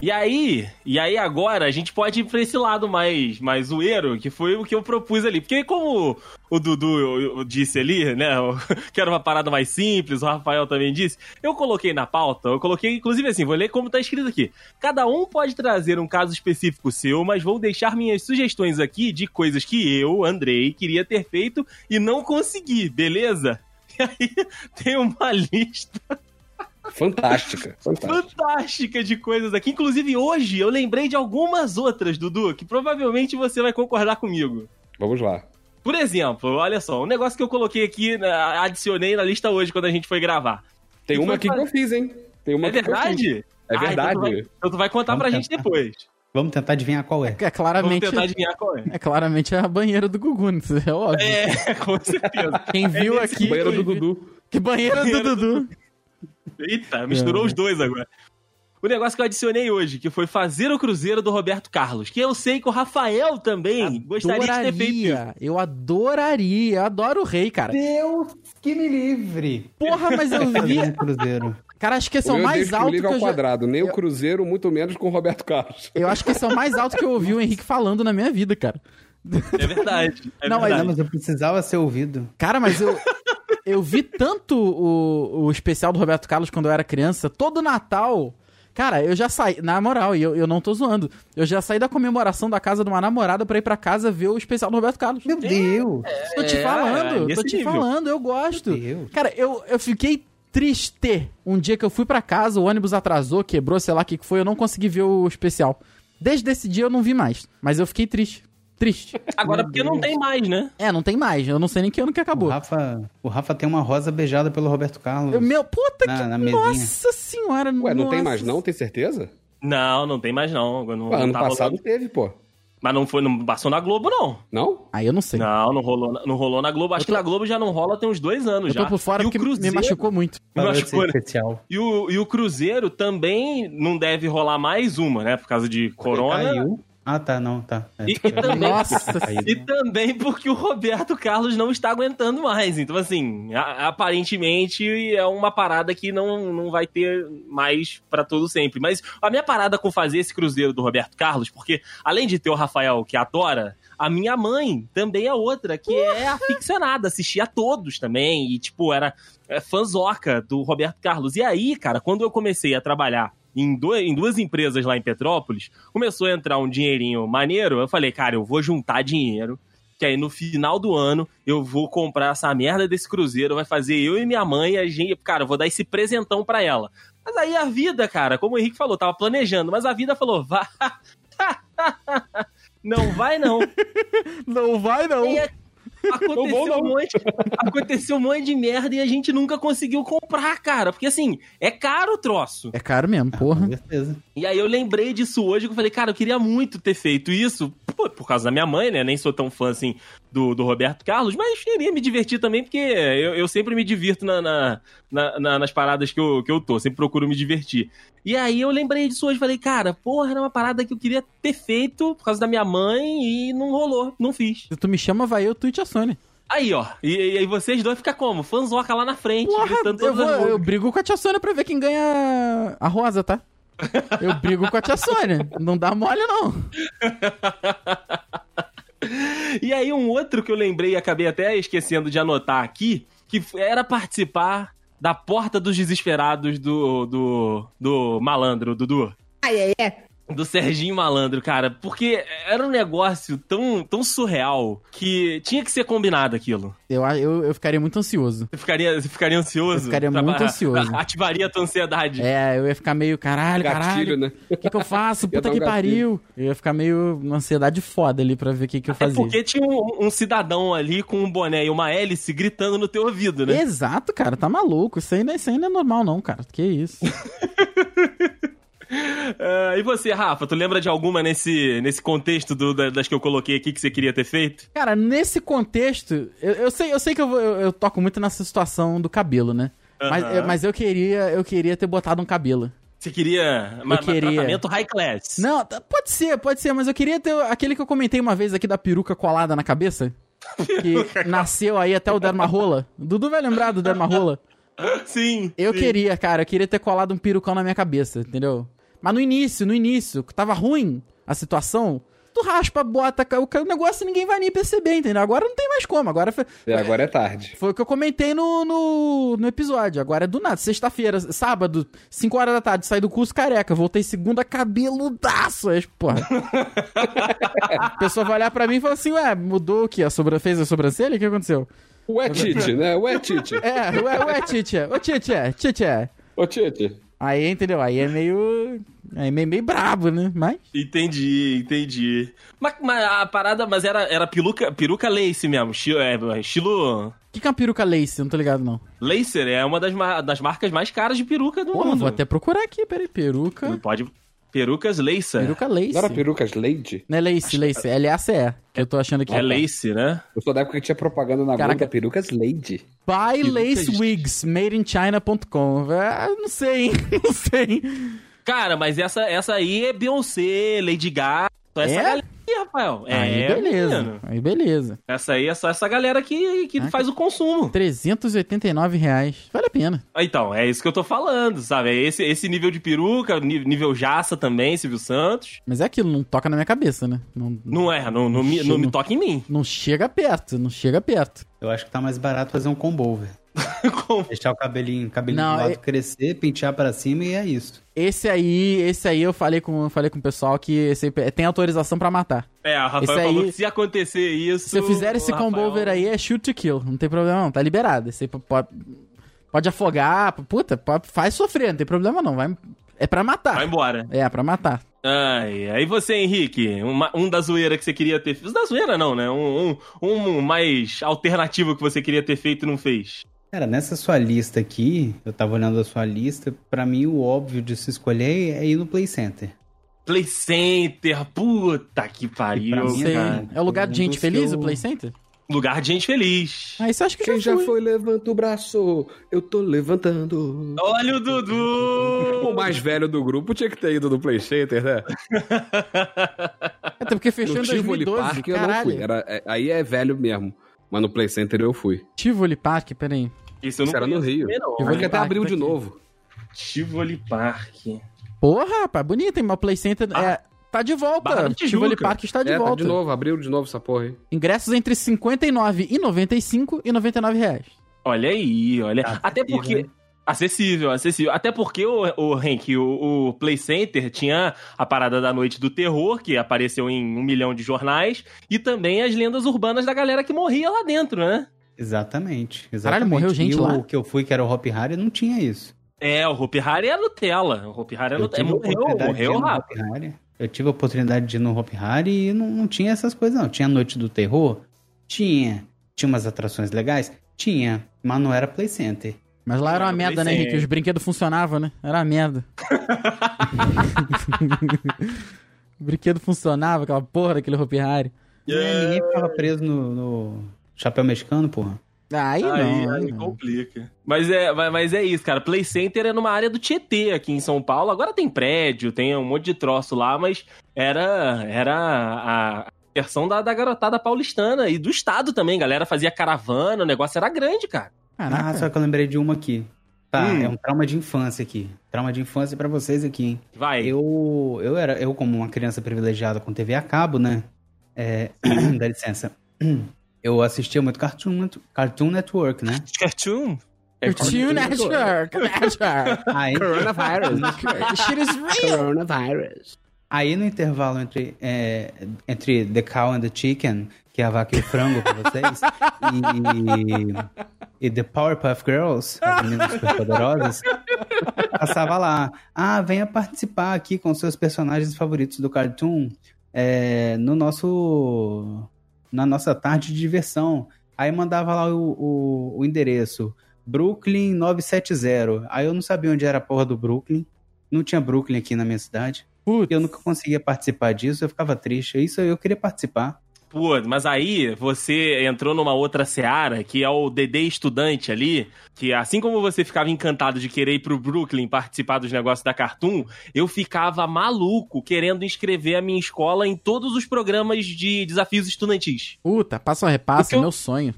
E aí, e aí agora a gente pode ir pra esse lado mais, mais zoeiro, que foi o que eu propus ali. Porque como o Dudu eu- eu disse ali, né, que era uma parada mais simples, o Rafael também disse, eu coloquei na pauta, eu coloquei, inclusive assim, vou ler como tá escrito aqui. Cada um pode trazer um caso específico seu, mas vou deixar minhas sugestões aqui de coisas que eu, Andrei, queria ter feito e não consegui, beleza? E aí tem uma lista Fantástica. Fantástica. fantástica de coisas aqui. Inclusive, hoje eu lembrei de algumas outras, Dudu, que provavelmente você vai concordar comigo. Vamos lá. Por exemplo, olha só, um negócio que eu coloquei aqui, né, adicionei na lista hoje quando a gente foi gravar. Tem uma aqui que eu fiz, hein? Tem uma É aqui que eu fiz. verdade? É Ah, verdade. então, tu vai, então tu vai contar pra Vamos gente tentar. depois. Vamos tentar adivinhar qual é. É Vamos claramente, tentar adivinhar qual é. é claramente a banheira do Gugu, né? isso é óbvio. É, com certeza. Quem viu nesse aqui... Banheiro do Dudu. Que banheira do Dudu. Eita, misturou É. os dois agora. O negócio que eu adicionei hoje, que foi fazer o Cruzeiro do Roberto Carlos, que eu sei que o Rafael também gostaria de ter feito isso. Adoraria. Eu adoraria. Eu adoro o rei, cara. Deus que me livre! Porra, mas eu vi... cruzeiro. Cara, acho que esse é O o meu mais deixa que o alto que eu ao já... quadrado. Nem o Cruzeiro, muito menos com o Roberto Carlos. Eu acho que esse é o mais alto que eu ouvi o Henrique falando na minha vida, cara. É verdade. É Não, mas verdade. Não, mas eu precisava ser ouvido. Cara, mas eu... Eu vi tanto o, o especial do Roberto Carlos quando eu era criança, todo Natal. Cara, eu já saí, na moral, e eu, eu não tô zoando. Eu já saí da comemoração da casa de uma namorada pra ir pra casa ver o especial do Roberto Carlos. Meu Deus! Tô te É, falando, tô nesse te nível. falando, eu gosto. Meu Deus. Cara, eu, eu fiquei triste um dia que eu fui pra casa, o ônibus atrasou, quebrou, sei lá o que que foi, eu não consegui ver o especial. Desde esse dia eu não vi mais, mas eu fiquei triste. Triste. Agora, Meu porque não tem mais, né? É, não tem mais, eu não sei nem que ano que O acabou. Rafa, o Rafa tem uma rosa beijada pelo Roberto Carlos. Eu- meu, puta Na- que. na mesinha. nossa senhora, Ué, não tem nossa. mais não? Tem certeza? Não, não tem mais não. Não, Ué, ano tá passado rolando. teve, pô. Mas não foi, não passou na Globo, não. Não? Aí eu não sei. Não, não rolou, não rolou na Globo. Acho tô- que na Globo já não rola tem uns dois anos eu já. tô por fora e o porque Cruzeiro, me machucou muito. me machucou, né? especial. E o, e o Cruzeiro também não deve rolar mais uma, né? Por causa de corona. Caiu. Ah, tá, não, tá. É. E, também, Nossa. Caído. e também porque o Roberto Carlos não está aguentando mais. Então, assim, a- aparentemente é uma parada que não, não vai ter mais pra todo sempre. Mas a minha parada com fazer esse cruzeiro do Roberto Carlos, porque além de ter o Rafael que adora, a minha mãe também é outra, que é aficionada, assistia a todos também. E, tipo, era é, fanzoca do Roberto Carlos. E aí, cara, quando eu comecei a trabalhar em, do- em duas empresas lá em Petrópolis, começou a entrar um dinheirinho maneiro. Eu falei, cara, eu vou juntar dinheiro. Que aí no final do ano eu vou comprar essa merda desse cruzeiro, vai fazer eu e minha mãe, a gente, cara, eu vou dar esse presentão pra ela. Mas aí a vida, cara, como o Henrique falou, tava planejando, mas a vida falou, vá. não vai não. Não vai, não. E é- aconteceu, Não. Um monte, aconteceu um monte de merda e a gente nunca conseguiu comprar, cara. Porque assim, é caro o troço. É caro mesmo, Com porra. certeza. E aí eu lembrei disso hoje, que eu falei, cara, eu queria muito ter feito isso. Pô, por, por causa da minha mãe, né? Nem sou tão fã assim do, do Roberto Carlos, mas queria me divertir também, porque eu, eu sempre me divirto na, na, na- na- nas paradas que eu, que eu tô, sempre procuro me divertir. E aí eu lembrei disso hoje, falei, cara, porra, era uma parada que eu queria ter feito por causa da minha mãe e não rolou, não fiz. Se tu me chama, vai eu, tu e a Sônia. Aí, ó, e, aí vocês dois ficam como? Fanzoca lá na frente, Porra, gritando eu, vou, eu brigo com a tia Sônia pra ver quem ganha a rosa, tá? Eu brigo com a tia Sônia. Não dá mole, não. E aí, um outro que eu lembrei e acabei até esquecendo de anotar aqui, que era participar da Porta dos Desesperados do, do, do Malandro, Dudu. Ai, ai, é. Do Serginho Malandro, cara. Porque era um negócio tão, tão surreal que tinha que ser combinado aquilo. Eu, eu, eu ficaria muito ansioso. Você ficaria, você ficaria ansioso? Eu ficaria Pra- muito ansioso. Ativaria a tua ansiedade. É, eu ia ficar meio, caralho, Gatilho, caralho. né? O que, que eu faço? Puta um que gatilho. pariu. Eu ia ficar meio uma ansiedade foda ali pra ver o que, que eu Até fazia. porque tinha um, um cidadão ali com um boné e uma hélice gritando no teu ouvido, né? Exato, cara, tá maluco. Isso aí, não, isso aí não é normal, não, cara. Que isso? Ah, e você, Rafa, tu lembra de alguma nesse, nesse contexto do- da- das que eu coloquei aqui que você queria ter feito? Cara, nesse contexto, eu, eu sei, eu sei que eu, eu, eu toco muito nessa situação do cabelo, né? Mas, eu, mas eu queria, eu queria ter botado um cabelo. Você queria, ma- queria. tratamento high class? Não, pode ser, pode ser, mas eu queria ter aquele que eu comentei uma vez aqui da peruca colada na cabeça. Que nasceu aí até o Dermarola. Dudu vai lembrar do Dermarola. Sim. Eu sim. queria, cara, eu queria ter colado um perucão na minha cabeça, entendeu? Mas no início, no início, que tava ruim a situação, tu raspa, bota o negócio e ninguém vai nem perceber, entendeu? Agora não tem mais como, agora foi, É, agora é tarde. foi o que eu comentei no, no, no episódio. Agora é do nada, sexta-feira, sábado, 5 horas da tarde, saí do curso careca, voltei segunda cabeludaço. Aí, porra. a pessoa vai olhar pra mim e fala assim, ué, mudou o quê? A sobra... Fez a sobrancelha? O que aconteceu? Ué, Tite, né? Ué, Tite. É, ué, ué, Tite, ô Tite, Tite. Ô, Tite. Aí, entendeu? Aí é meio. Aí é meio, meio brabo, né? Mas. Entendi, entendi. Mas, mas a parada, mas era, era peruca, peruca lace mesmo, estilo, é, estilo... O que, que é uma peruca lace? Não tô ligado, não. Lacer é uma das, ma- das marcas mais caras de peruca do Porra, mundo. vou até procurar aqui, peraí. Peruca. Pode... Perucas Lacer. Peruca lace. Não era perucas Lady? Não é lace, lace. L-A-C-E. Que eu tô achando aqui. É lace, né? Eu sou da época que tinha propaganda na Caraca. Globo da perucas Lady. Buy lace de- wigs made in China.com. Ah, não sei, hein? Não sei. Cara, mas essa, essa aí é Beyoncé, Lady Gaga, essa É? galera aí, Rafael. aí é, beleza. menino. Aí beleza. Essa aí é só essa galera que, que Ah, faz o consumo. 389 reais. Vale a pena. Então, é isso que eu tô falando, sabe? É esse, esse nível de peruca, nível jaça também, Silvio Santos. Mas é aquilo, não toca na minha cabeça, né? Não, Não é, não, não, me, não me toca em mim. não chega perto, não chega perto. Eu acho que tá mais barato fazer um combo, velho. Como? Deixar o cabelinho, cabelinho Não, do lado é- crescer, pentear pra cima e é isso. Esse aí, esse aí eu falei com, falei com o pessoal que esse aí tem autorização pra matar. É, a Rafael Esse aí- falou que se acontecer isso. Se eu fizer esse o Rafael- combo over aí, é shoot to kill. Não tem problema não, tá liberado. Esse aí pode, pode afogar, puta, pode- faz sofrer, não tem problema não. Vai, é pra matar. Vai embora. É, pra matar. Ai, aí você, Henrique, uma- um da zoeira que você queria ter feito. Da zoeira não, né? Um, um, um mais alternativo que você queria ter feito e não fez. Cara, nessa sua lista aqui, eu tava olhando a sua lista, pra mim o óbvio de se escolher é ir no Play Center. Play Center, puta que pariu, mim Sei. cara. É o lugar de gente feliz, o Play Center? Lugar de gente feliz. Ah, isso eu acho que Quem já já fui. foi, levanta o braço. Eu tô levantando. Olha o Dudu! O mais velho do grupo tinha que ter ido no Play Center, né? Até porque fechou no em Tivoli 2012, Park eu não caralho. fui. Era, é- aí é velho mesmo. Mas no Play Center eu fui. Tivoli Park, peraí. Isso eu não Isso era no Rio. Eu vou acho que até abriu tá de aqui. novo. Tivoli Park. Porra, rapaz, bonito, hein? Mas o Play Center Bar- é, tá de volta. Tivoli Park está de é, volta. tá de novo, abriu de novo essa porra aí. Ingressos entre 59 e 95 e 99 reais. Olha aí, olha. Tá Até acessível, porque. Acessível, acessível. Até porque, o, o Hank, o, o Play Center tinha a parada da noite do terror, que apareceu em um milhão de jornais, e também as lendas urbanas da galera que morria lá dentro, né? Exatamente. exatamente. Caralho, morreu gente e lá? o que eu fui, que era o Hop Harry, não tinha isso. É, o Hopi Hari é Nutella. O Hopi Hari é Eu Nutella. tive a Morreu, oportunidade de ir morreu rápido. Hop. Eu tive a oportunidade de ir no Hop Hari e não, não tinha essas coisas, não. Tinha Noite do Terror? Tinha. Tinha umas atrações legais? Tinha. Mas não era Play Center. Mas lá era uma merda, né, Henrique? Os brinquedos funcionavam, né? Era uma merda. O brinquedo funcionava, aquela porra daquele Hopi Hari. É, ninguém ficava preso no, no chapéu mexicano, porra. Aí, Aí, não. aí aí não. complica. Mas é, mas- mas é isso, cara. Play Center é numa área do Tietê aqui em São Paulo. Agora tem prédio, tem um monte de troço lá, mas era, era a versão da, da garotada paulistana e do estado também. Galera fazia caravana, o negócio era grande, cara. Caraca. Ah, só que eu lembrei de uma aqui. Tá, Hum. é um trauma de infância aqui. Trauma de infância pra vocês aqui, hein? Vai. Eu, eu era, eu como uma criança privilegiada com TV a cabo, né? É, dá licença. Eu assistia muito Cartoon, Cartoon Network, né? Cartoon? Cartoon Network. Network. Aí, Coronavirus. Shit is real. Coronavirus. aí no intervalo entre, é, entre The Cow and the Chicken, que é a vaca e o frango pra vocês, e, e The Powerpuff Girls, as meninas superpoderosas, passava lá. Ah, venha participar aqui com seus personagens favoritos do Cartoon é, no nosso na nossa tarde de diversão. Aí mandava lá o, o, o endereço Brooklyn 970. Aí eu não sabia onde era a porra do Brooklyn. Não tinha Brooklyn aqui na minha cidade. Putz. Eu nunca conseguia participar disso, eu ficava triste. Isso eu queria participar. Pô, mas aí você entrou numa outra seara, que é o DD estudante ali, que assim como você ficava encantado de querer ir pro Brooklyn participar dos negócios da Cartoon, eu ficava maluco querendo inscrever a minha escola em todos os programas de desafios estudantis. Puta, passa repassa, Porque eu- meu sonho.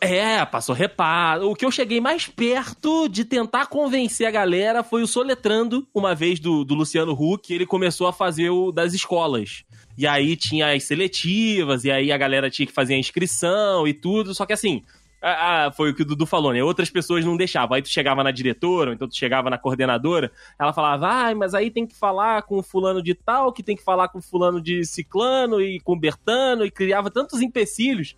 É, passou reparo. O que eu cheguei mais perto de tentar convencer a galera foi o Soletrando, uma vez do, do Luciano Huck, ele começou a fazer o das escolas. E aí tinha as seletivas, e aí a galera tinha que fazer a inscrição e tudo. Só que assim, foi o que o Dudu falou, né? Outras pessoas não deixavam. Aí tu chegava na diretora, ou então tu chegava na coordenadora, ela falava, ai, mas aí tem que falar com o fulano de tal, que tem que falar com o fulano de ciclano e com Bertano, e criava tantos empecilhos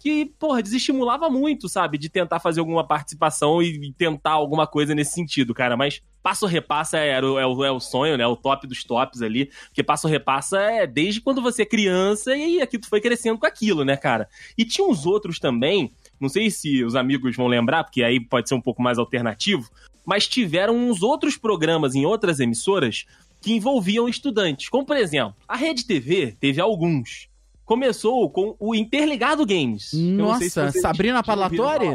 que, porra, desestimulava muito, sabe? De tentar fazer alguma participação e tentar alguma coisa nesse sentido, cara. Mas passo repassa é, o- é, o, é o sonho, né? O top dos tops ali. Porque passo repassa é desde quando você é criança e aqui tu foi crescendo com aquilo, né, cara? E tinha uns outros também, não sei se os amigos vão lembrar, porque aí pode ser um pouco mais alternativo, mas tiveram uns outros programas em outras emissoras que envolviam estudantes. Como, por exemplo, a Rede TV teve alguns. Começou com o Interligado Games. Se Nossa, vocês Sabrina Parlatori?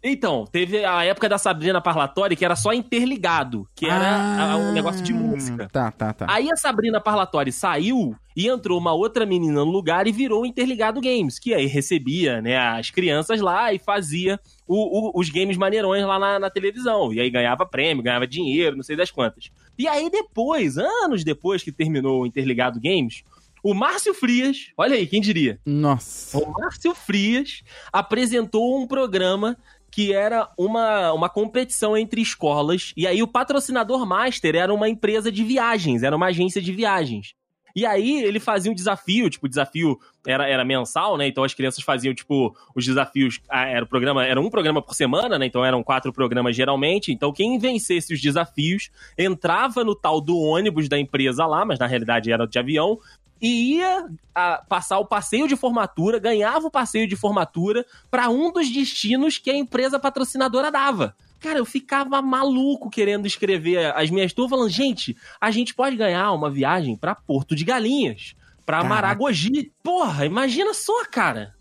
Então, teve a época da Sabrina Parlatori que era só interligado, que era ah, um negócio de música. Tá, tá, tá. Aí a Sabrina Parlatori saiu e entrou uma outra menina no lugar e virou o Interligado Games, que aí recebia né, as crianças lá e fazia o- o- os games maneirões lá na, na televisão. E aí ganhava prêmio, ganhava dinheiro, não sei das quantas. E aí depois, anos depois que terminou o Interligado Games, o Márcio Frias, olha aí, quem diria? Nossa. O Márcio Frias apresentou um programa que era uma, uma competição entre escolas. E aí o patrocinador master era uma empresa de viagens, era uma agência de viagens. E aí ele fazia um desafio, tipo, o desafio era, era mensal, né? Então as crianças faziam, tipo, os desafios. ah, Era o programa, era um programa por semana, né? Então eram quatro programas geralmente. Então quem vencesse os desafios entrava no tal do ônibus da empresa lá, mas na realidade era de avião, e ia ah, passar o passeio de formatura, ganhava o passeio de formatura para um dos destinos que a empresa patrocinadora dava. Cara, eu ficava maluco querendo escrever as minhas turmas, falando, gente, a gente pode ganhar uma viagem para Porto de Galinhas, para. Maragogi. Porra, imagina só, cara.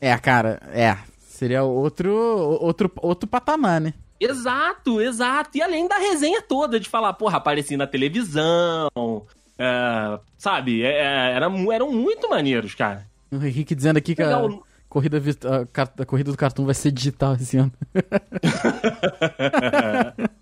É, cara, é. Seria outro, outro, outro patamar, né? Exato, exato. E além da resenha toda de falar, porra, apareci na televisão, é, sabe? É, é, era, eram muito maneiros, cara. O Henrique dizendo aqui que a corrida, a, a corrida do cartão vai ser digital esse ano.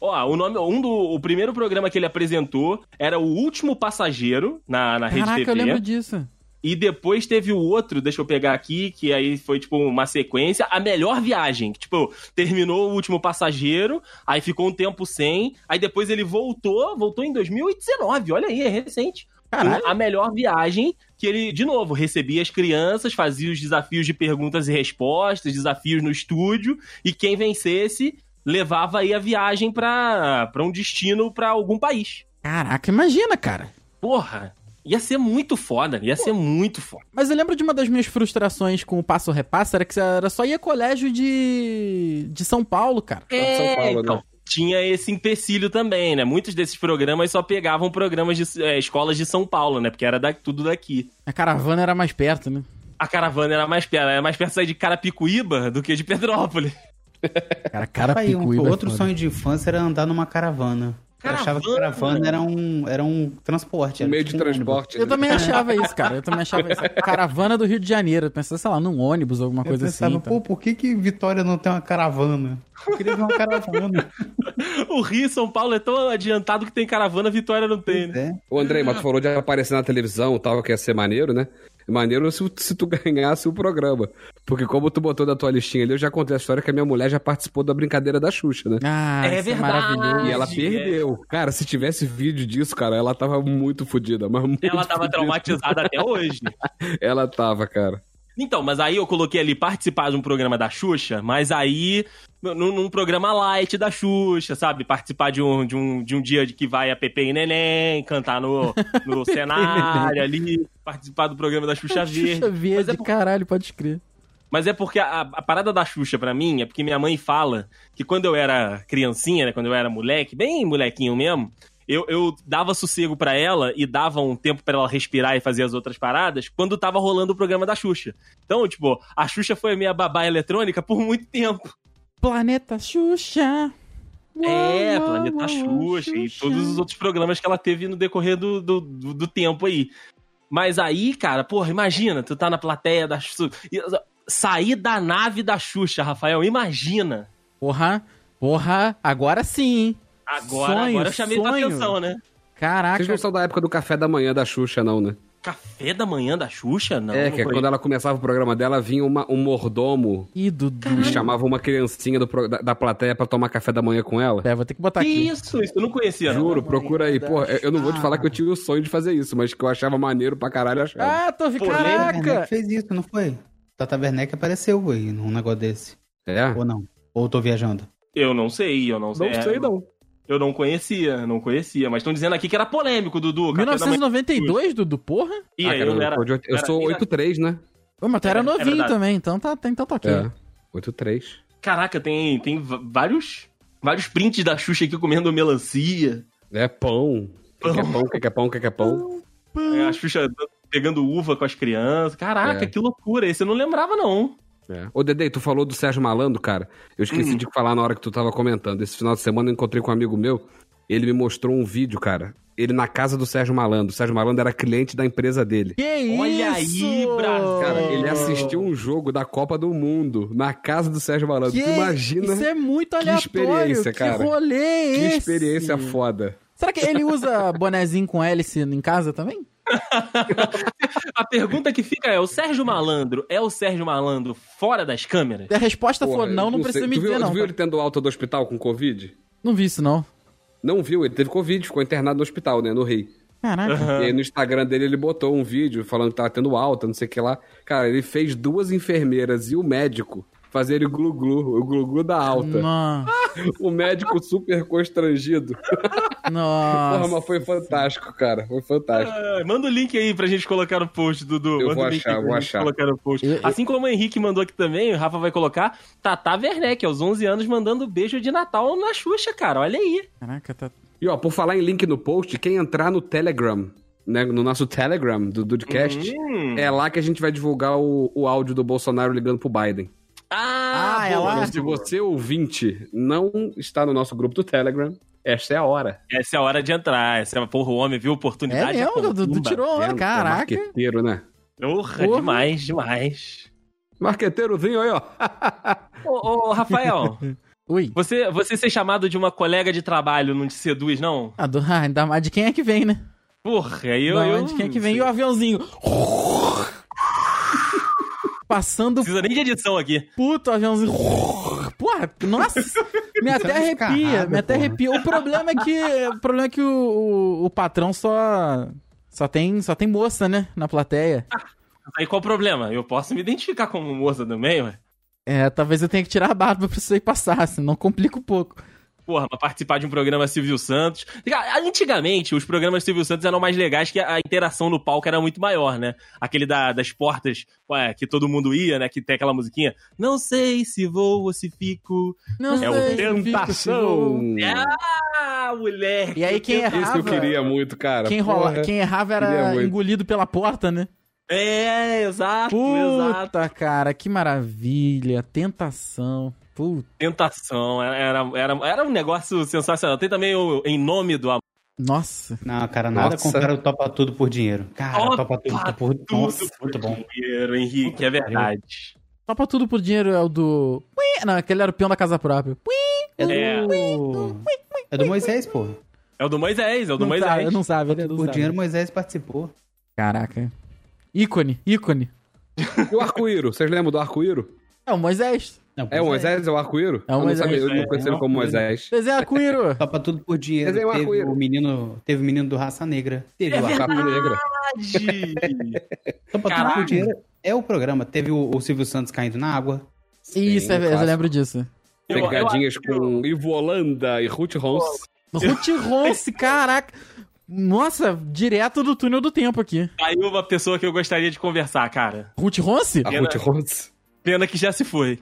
Ó, o nome, um do, o primeiro programa que ele apresentou era o Último Passageiro na, na Rede Caraca, TV. eu lembro disso. E depois teve o outro, deixa eu pegar aqui, que aí foi tipo uma sequência, a melhor viagem. Que, tipo, terminou o último passageiro, aí ficou um tempo sem, aí depois ele voltou, voltou em 2019, olha aí, é recente. Caralho. A melhor viagem, que ele, de novo, recebia as crianças, fazia os desafios de perguntas e respostas, desafios no estúdio, e quem vencesse levava aí a viagem pra, pra um destino pra algum país. Caraca, imagina, cara. Porra, ia ser muito foda, ia ser muito foda. Mas eu lembro de uma das minhas frustrações com o Passo Repassa, era que era só ia colégio de, de São Paulo, cara. São Paulo, né? então, tinha esse empecilho também, né? Muitos desses programas só pegavam programas de é, escolas de São Paulo, né? Porque era da, tudo daqui. A caravana era mais perto, né? A caravana era mais perto, era mais perto de sair de Carapicuíba do que de Petrópolis. Cara, cara Aí, um, é outro foda. sonho de infância era andar numa caravana. Eu achava que Caravana? caravana era um, era um transporte. Um era meio de tipo um ônibus. transporte. Eu né? também achava isso, cara. Eu também achava isso. Caravana do Rio de Janeiro. Eu pensava, sei lá, num ônibus ou alguma Eu coisa pensava, assim. pô, por que que Vitória não tem uma caravana? Eu queria ver uma caravana. O Rio e São Paulo é tão adiantado que tem caravana, Vitória não tem, né? É. Ô, Andrei, mas tu falou de aparecer na televisão e tal, que ia ser maneiro, né? Maneiro se, se tu ganhasse o programa. Porque como tu botou na tua listinha ali, eu já contei a história que a minha mulher já participou da brincadeira da Xuxa, né? Ah, É isso verdade. maravilhoso. E ela é. perdeu. Cara, se tivesse vídeo disso, cara, ela tava muito fodida, mas muito Ela tava fodida. traumatizada até hoje. Ela tava, cara. Então, mas aí eu coloquei ali participar de um programa da Xuxa, mas aí num, num programa light da Xuxa, sabe? Participar de um, de um, de um dia de que vai a Pepe e Neném, cantar no, no cenário ali, participar do programa da Xuxa Verde. Xuxa Verde, é por- caralho, pode crer. Mas é porque a, a parada da Xuxa pra mim é porque minha mãe fala que quando eu era criancinha, né, quando eu era moleque, bem molequinho mesmo, eu, eu dava sossego pra ela e dava um tempo pra ela respirar e fazer as outras paradas quando tava rolando o programa da Xuxa. Então, tipo, a Xuxa foi a minha babá eletrônica por muito tempo. Planeta Xuxa. É, Planeta uau, Xuxa e Xuxa. todos os outros programas que ela teve no decorrer do, do, do- do tempo aí. Mas aí, cara, porra, imagina, tu tá na plateia da Xuxa. Sair da nave da Xuxa, Rafael, imagina. Porra, porra, agora sim, hein? Agora, Sonho, agora eu chamei tua sonho. atenção, né? Caraca. Vocês não são da época do café da manhã da Xuxa, não, né? Café da manhã da Xuxa? Não. é, não que é quando ela começava o programa dela, vinha uma- um mordomo Ih, Dudu. e chamava uma criancinha do da, da plateia pra tomar café da manhã com ela. É, vou ter que botar Que aqui. isso? Isso eu não conhecia, não. Juro, procura aí. Pô, eu não vou te falar que eu tive o sonho de fazer isso, mas que eu achava maneiro pra caralho, eu achava. Ah, tô Pô, Tata Caraca! Fez isso, não foi? Tata Werneck apareceu aí num negócio desse. É? Ou não? Ou tô viajando? Eu não sei, eu não sei. Não sei, não. Eu não conhecia, não conhecia. Mas estão dizendo aqui que era polêmico, Dudu. Café da manhã. 1992, Dudu, porra? E Ah, aí, cara, eu eu, era- sou de oito- eu era- sou era- 8-3, né? Ô, mas tu era É, é novinho também, então tá, então tá ok. É. 8-3. Caraca, tem, tem vários, vários prints da Xuxa aqui comendo melancia. É pão. O que, que é pão? O que, é pão? O que, é pão? É, a Xuxa pegando uva com as crianças. Caraca, É. que loucura. Esse eu não lembrava, não. É. Ô, Dedei, tu falou do Sérgio Malandro, cara. Eu esqueci Hum. de falar na hora que tu tava comentando. Esse final de semana eu encontrei com um amigo meu. Ele me mostrou um vídeo, cara. Ele na casa do Sérgio Malandro. O Sérgio Malandro era cliente da empresa dele. Que Olha isso? aí, Brasil. Cara, ele assistiu um jogo da Copa do Mundo na casa do Sérgio Malandro. Que... Tu imagina Isso é muito que aleatório. experiência, cara. Que rolê é que esse? experiência foda. Será que ele usa bonezinho com hélice em casa também? A pergunta que fica é: o Sérgio Malandro é o Sérgio Malandro fora das câmeras? Se a resposta Porra, for não, não, sei. precisa tu me viu, dizer tu não. viu tá? ele tendo alta do hospital com Covid? Não vi isso não. Não viu, ele teve Covid, ficou internado no hospital, né, no Rio. Caraca. E aí no Instagram dele ele botou um vídeo falando que tava tendo alta, não sei o que lá. Cara, ele fez duas enfermeiras e o médico fazerem glu-glu, o glu-glu da alta. Nossa. O médico super constrangido. Porra, Nossa. mas foi fantástico, cara. Foi fantástico. Ah, manda o link aí pra gente colocar no post, Dudu. Eu Manda vou o link achar, aí pra vou gente achar. colocar no post. Eu- eu- Assim como o Henrique mandou aqui também, o Rafa vai colocar, Tata Werneck, aos 11 anos, mandando beijo de Natal na Xuxa, cara. Olha aí. Caraca, tá. E ó, por falar em link no post, quem entrar no Telegram, né, no nosso Telegram do Dudcast, Hum. é lá que a gente vai divulgar o, o áudio do Bolsonaro ligando pro Biden. Ah, Ah, é boa. lá? Então, se você, ouvinte, não está no nosso grupo do Telegram, esta é a hora. Essa é a hora de entrar. Essa é, porra, o homem viu É oportunidade. mesmo, é Dudu pomba. tirou Vendo? É caraca. marqueteiro, né? Porra, Porra. demais, demais. Marqueteirozinho aí, ó. Ô, ô, Rafael, Ui. você, você ser chamado de uma colega de trabalho não te seduz, não? Ah, do... ah, ainda mais de quem é que vem, né? Porra, aí eu... da eu onde quem é que vem? E o aviãozinho. Passando Não precisa nem de edição aqui. puto aviãozinho. Porra, nossa, me até arrepia, me até arrepia. O problema é que, o problema é que o, o, o patrão só só tem, só tem moça, né, na plateia. Aí qual o problema? Eu posso me identificar como moça também, ué? É, talvez eu tenha que tirar a barba pra isso aí passar, senão complica um pouco. Porra, pra participar de um programa Silvio Santos. Antigamente, os programas Silvio Santos eram mais legais que a interação no palco era muito maior, né? Aquele da- das portas ué, que todo mundo ia, né? Que tem aquela musiquinha. Não sei se vou ou se fico. Não É o sei, se Tentação! vou. Ah, moleque! E aí quem eu- Isso errava- eu queria muito, cara. Quem, rola, Porra. quem errava era engolido pela porta, né? É, exato, exato. Puta, cara, que maravilha. Tentação. Puta. Tentação, era, era, era um negócio sensacional. Tem também o Em Nome do Amor. Nossa. Não, cara, nada Nossa. compara o Topa Tudo por dinheiro. Cara, Topa Topa Tudo por... Nossa, muito bom. dinheiro, Henrique, é verdade. Só pra tudo por dinheiro é o do. Não, aquele era o peão da casa própria. Ui, É do... É. É do Moisés, pô. É o do Moisés, é o do não Moisés. sabe, não sabe, ele não Por sabe. dinheiro, Moisés participou. Caraca. Ícone, ícone. E o arco-íro? Vocês lembram do arco-íro? É o Moisés. Não, É o Moisés, é o arco-íro? É o Eu não Moisés. sabia, eu É, não conhecia é ele o como. Moisés. Desenho arco-íro. Topa Tudo por dinheiro. Desenho Teve arco-íro. o menino, teve o menino do Raça Negra. Teve É o Capa negra. Verdade. Topa Tudo por dinheiro é o programa. Teve o, o Silvio Santos caindo na água. Isso, Sim, é, eu lembro disso. Eu- eu Pegadinhas acho que com Ivo Holanda e Ruth Rons. Ruth Ronce, caraca. Nossa, direto do túnel do tempo aqui. Aí uma pessoa que eu gostaria de conversar, cara. Ruth Ronce? A Ruth Rons. Pena que já se foi.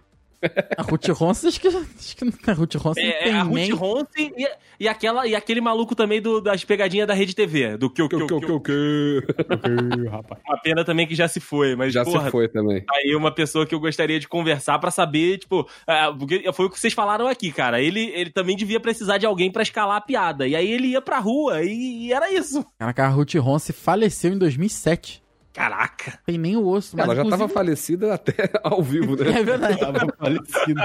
A Ruth Ronce, acho que, acho que a Ruth Ronce não É, tem é a Ruth nem... Ronce e, e, aquela, e aquele maluco também do, das pegadinhas da Rede TV. Do que, que, Que, que, que, que. rapaz. Uma pena também que já se foi, mas Já porra, se foi também. aí uma pessoa que eu gostaria de conversar pra saber, tipo, ah, porque foi o que vocês falaram aqui, cara. Ele, ele também devia precisar de alguém pra escalar a piada. E aí ele ia pra rua e, e era isso. Caraca, a Ruth Ronce faleceu em 2007. Caraca. Tem nem o osso. Mas Ela já tava inclusive- falecida até ao vivo, né? É verdade. Tava falecido.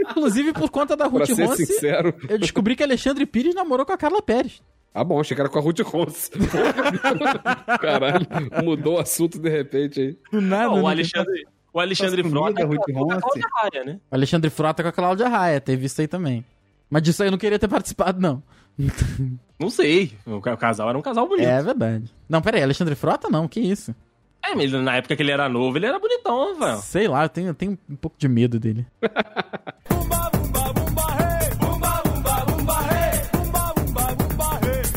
Inclusive, por conta da Pra Ruth ser Ronce, sincero. eu descobri que Alexandre Pires namorou com a Carla Pérez. Ah, bom, achei que era com a Ruth Rons. Caralho, mudou o assunto de repente aí. Do nada. Não, o né? Alexandre, o Alexandre Frota comigo, a Ronce. Cláudia Raia, né? O Alexandre Frota com a Cláudia Raia, teve isso aí também. Mas disso aí eu não queria ter participado, não. Não sei. O ca- o casal era um casal bonito. É verdade. Não, pera aí, Alexandre Frota não, que isso? É, mas na época que ele era novo, ele era bonitão, velho. Sei lá, eu tenho, eu tenho um pouco de medo dele.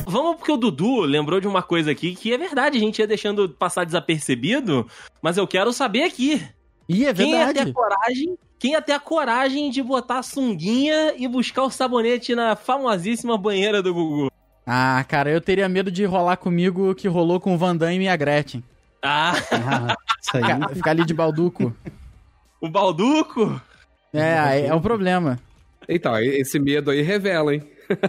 Vamos porque o Dudu lembrou de uma coisa aqui que é verdade, a gente ia deixando passar desapercebido, mas eu quero saber aqui. Ih, é Quem ia ter verdade. a coragem, quem ia ter a coragem de botar a sunguinha e buscar o sabonete na famosíssima banheira do Gugu? Ah, cara, eu teria medo de rolar comigo o que rolou com o Van Damme e a Gretchen. Ah, Ah, isso aí. Ficar, ficar ali de balduco. o Balduco? É, é o problema. Então, esse medo aí revela, hein?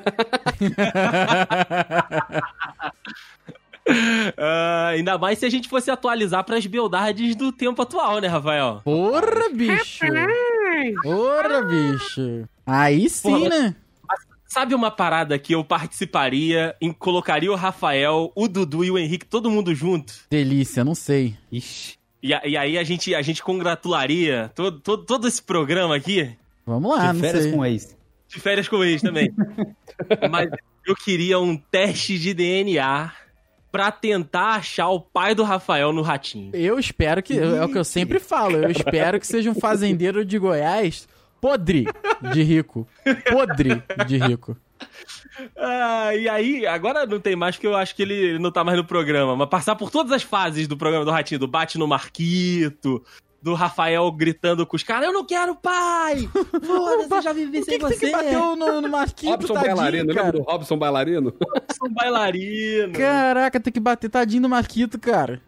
Ah, ainda mais se a gente fosse atualizar para as beldades do tempo atual, né, Rafael? Porra, bicho! Porra, bicho! Aí sim, Porra, né? Sabe uma parada que eu participaria, em, colocaria o Rafael, o Dudu e o Henrique, todo mundo junto? Delícia, não sei. Ixi. E, e aí a gente, a gente congratularia todo, todo, todo esse programa aqui Vamos lá, de não férias sei. com o ex. de férias com eles também. Mas eu queria um teste de DNA pra tentar achar o pai do Rafael no ratinho. Eu espero que. É o que eu sempre falo. Eu espero que seja um fazendeiro de Goiás podre de rico. Podre de rico. Ah, e aí, agora não tem mais, porque eu acho que ele não tá mais no programa, mas passar por todas as fases do programa do Ratinho, do bate no Marquito, do Rafael gritando com os caras, eu não quero pai! Foda-se, eu já vivi que, sem que tem você! que bater no, no Marquito, Robson tadinho, Bailarino, lembra cara? do Robson Bailarino? Sou bailarino. Caraca, tem que bater tadinho no Marquito, cara.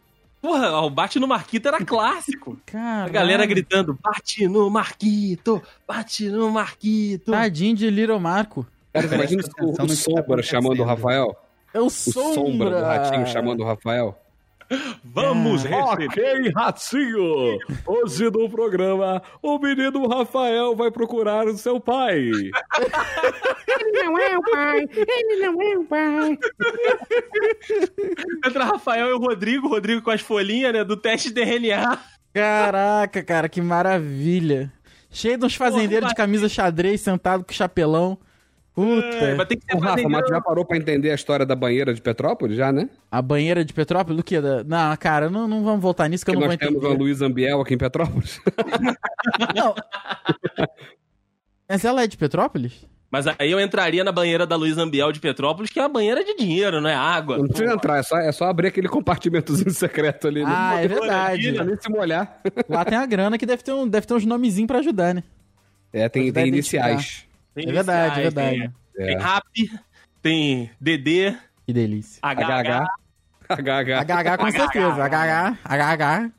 Porra, o bate no Marquito era clássico. A Caralho. galera gritando, bate no Marquito, bate no Marquito. Tadinho de Little Marco. Cara, você imagina o, o tá Sombra chamando o. Rafael? É o O Sombra. Sombra do Ratinho chamando o Rafael? Vamos receber. Ok, Ratinho! Hoje no programa, o menino Rafael vai procurar o seu pai. Entra Rafael e o Rodrigo, o Rodrigo com as folhinhas, né, do teste de DNA. Caraca, cara, que maravilha. Cheio de uns fazendeiros de camisa xadrez sentado com chapelão. Puta. É, vai ter que ser Ô, Rafa, mas já parou pra entender a história da banheira de Petrópolis, já, né? A banheira de Petrópolis? Do que? Da... Não, cara, não, não vamos voltar nisso que eu não nós vou temos a entender. Luiz Ambiel aqui em Petrópolis. Não. Mas ela é de Petrópolis? Mas aí eu entraria na banheira da Luiz Ambiel de Petrópolis, que é uma banheira de dinheiro, não é água. Não precisa entrar, é só, é só abrir aquele compartimentozinho secreto ali. Ah, é Não verdade. nem se molhar. Lá tem a grana que deve ter, um, deve ter uns nomezinhos pra ajudar, né? É, tem, tem a iniciais. Tem É verdade, é verdade. Tem, É. tem RAP, tem DD, Que delícia. HH. HH. HH com certeza. HH, HH.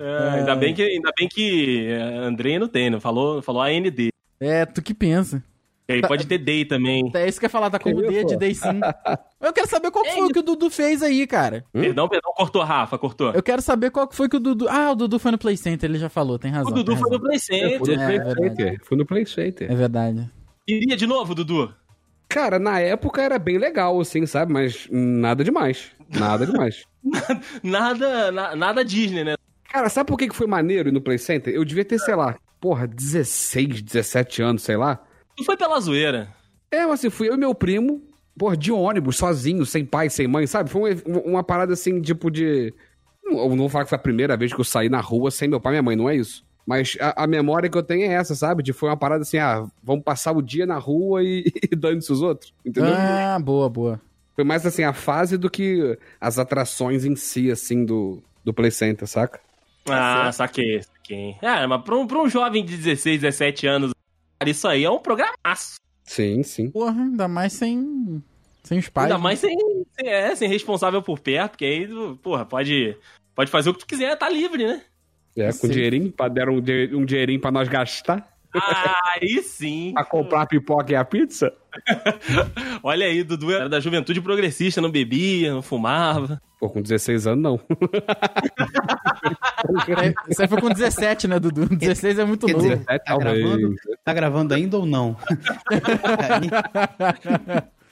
É, ainda, bem que, ainda bem que é, Andrei não tem, não falou, falou AND. É, tu que pensa. E aí Tá- pode ter Day também. É isso que eu ia falar, tá como D de? Day sim. Eu quero saber qual que foi o que o Dudu fez aí, cara. Hum? Perdão, perdão, cortou, Rafa, cortou. Eu quero saber qual que foi que o Dudu. Ah, o Dudu foi no Play Center, ele já falou, tem razão. O Dudu foi no. Play Center. no É, Play é. Center. Fui no Play Center. É verdade. Iria de novo, Dudu? Cara, na época era bem legal, assim, sabe? Mas nada demais. Nada demais. Nada, na- nada Disney, né? Cara, sabe por que foi maneiro ir no Play Center? Eu devia ter, sei lá, porra, 16, 17 anos, sei lá. Tu foi pela zoeira. É, mas assim, fui eu e meu primo, porra, de ônibus, sozinho, sem pai, sem mãe, sabe? Foi uma, uma parada assim, tipo de. Eu não vou falar que foi a primeira vez que eu saí na rua sem meu pai e minha mãe, não é isso. Mas a, a memória que eu tenho é essa, sabe? De foi uma parada assim, ah, vamos passar o dia na rua e, e dane-se os outros, entendeu? Ah, boa, boa. Foi mais assim a fase do que as atrações em si, assim, do, do Play Center, saca? Ah, saquei, saquei. É, mas pra um, pra um jovem de 16, 17 anos, cara, isso aí é um programaço. Sim, sim. Porra, ainda mais sem. Sem os pais. Ainda né? mais sem, sem, é, sem responsável por perto, porque aí, porra, pode, pode fazer o que tu quiser, tá livre, né? É, com Sim. dinheirinho, pra, deram um, dinhe- um dinheirinho pra nós gastar, Aí sim. pra comprar a pipoca e a pizza. Olha aí, Dudu era da juventude progressista, não bebia, não fumava. Pô, com 16 anos não. Isso aí foi com 17, né, Dudu? 16 é muito Quer novo. dizer, 17 tá gravando? Tá gravando ainda ou não?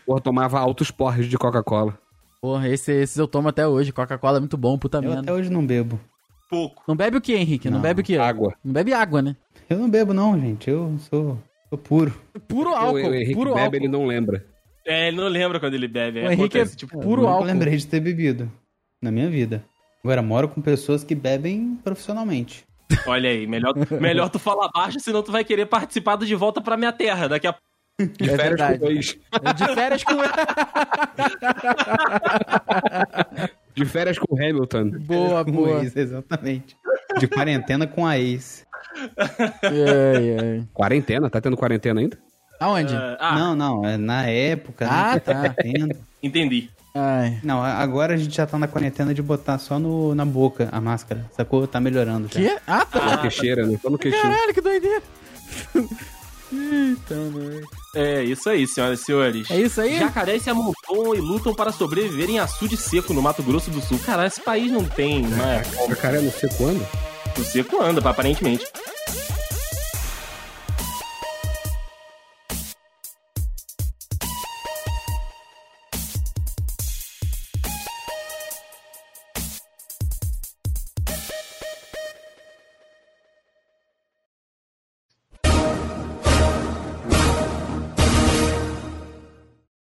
Porra, tomava altos porres de Coca-Cola. Porra, esse, esses eu tomo até hoje. Coca-Cola é muito bom, puta eu merda. até hoje não bebo. Pouco. Não bebe o que, Henrique? Não, Não, bebe o que? Água. Não bebe água, né? Eu não bebo não, gente. Eu sou, sou puro. Puro álcool. o Henrique puro bebe, álcool. ele não lembra. É, ele não lembra quando ele bebe. O Henrique é acontece, tipo, puro eu nunca álcool. lembrei de ter bebido na minha vida. Agora, moro com pessoas que bebem profissionalmente. olha aí, melhor, melhor tu falar baixo, senão tu vai querer participar do De Volta Pra Minha Terra daqui a De É férias verdade. com o ex. De férias com. De férias com o Hamilton. boa, Com boa. ex, exatamente. De quarentena com a ex. Ai, ai. Quarentena? Tá tendo quarentena ainda? Aonde? Ah, Não, não, é na época. Ah, né, que tá. tendo. entendi. Ai. Não, agora a gente já tá na quarentena de botar só no, na boca a máscara. Sacou? Tá melhorando já. Que? Ah, tá. Na queixeira, né? Tô no. Caralho, que doideira. Eita, mano. É isso aí, senhoras e senhores. É isso aí? Jacarés se amontoam e lutam para sobreviver em açude seco no Mato Grosso do Sul. Cara, esse país não tem, né? Jacaré não sei quando. O seco anda, aparentemente.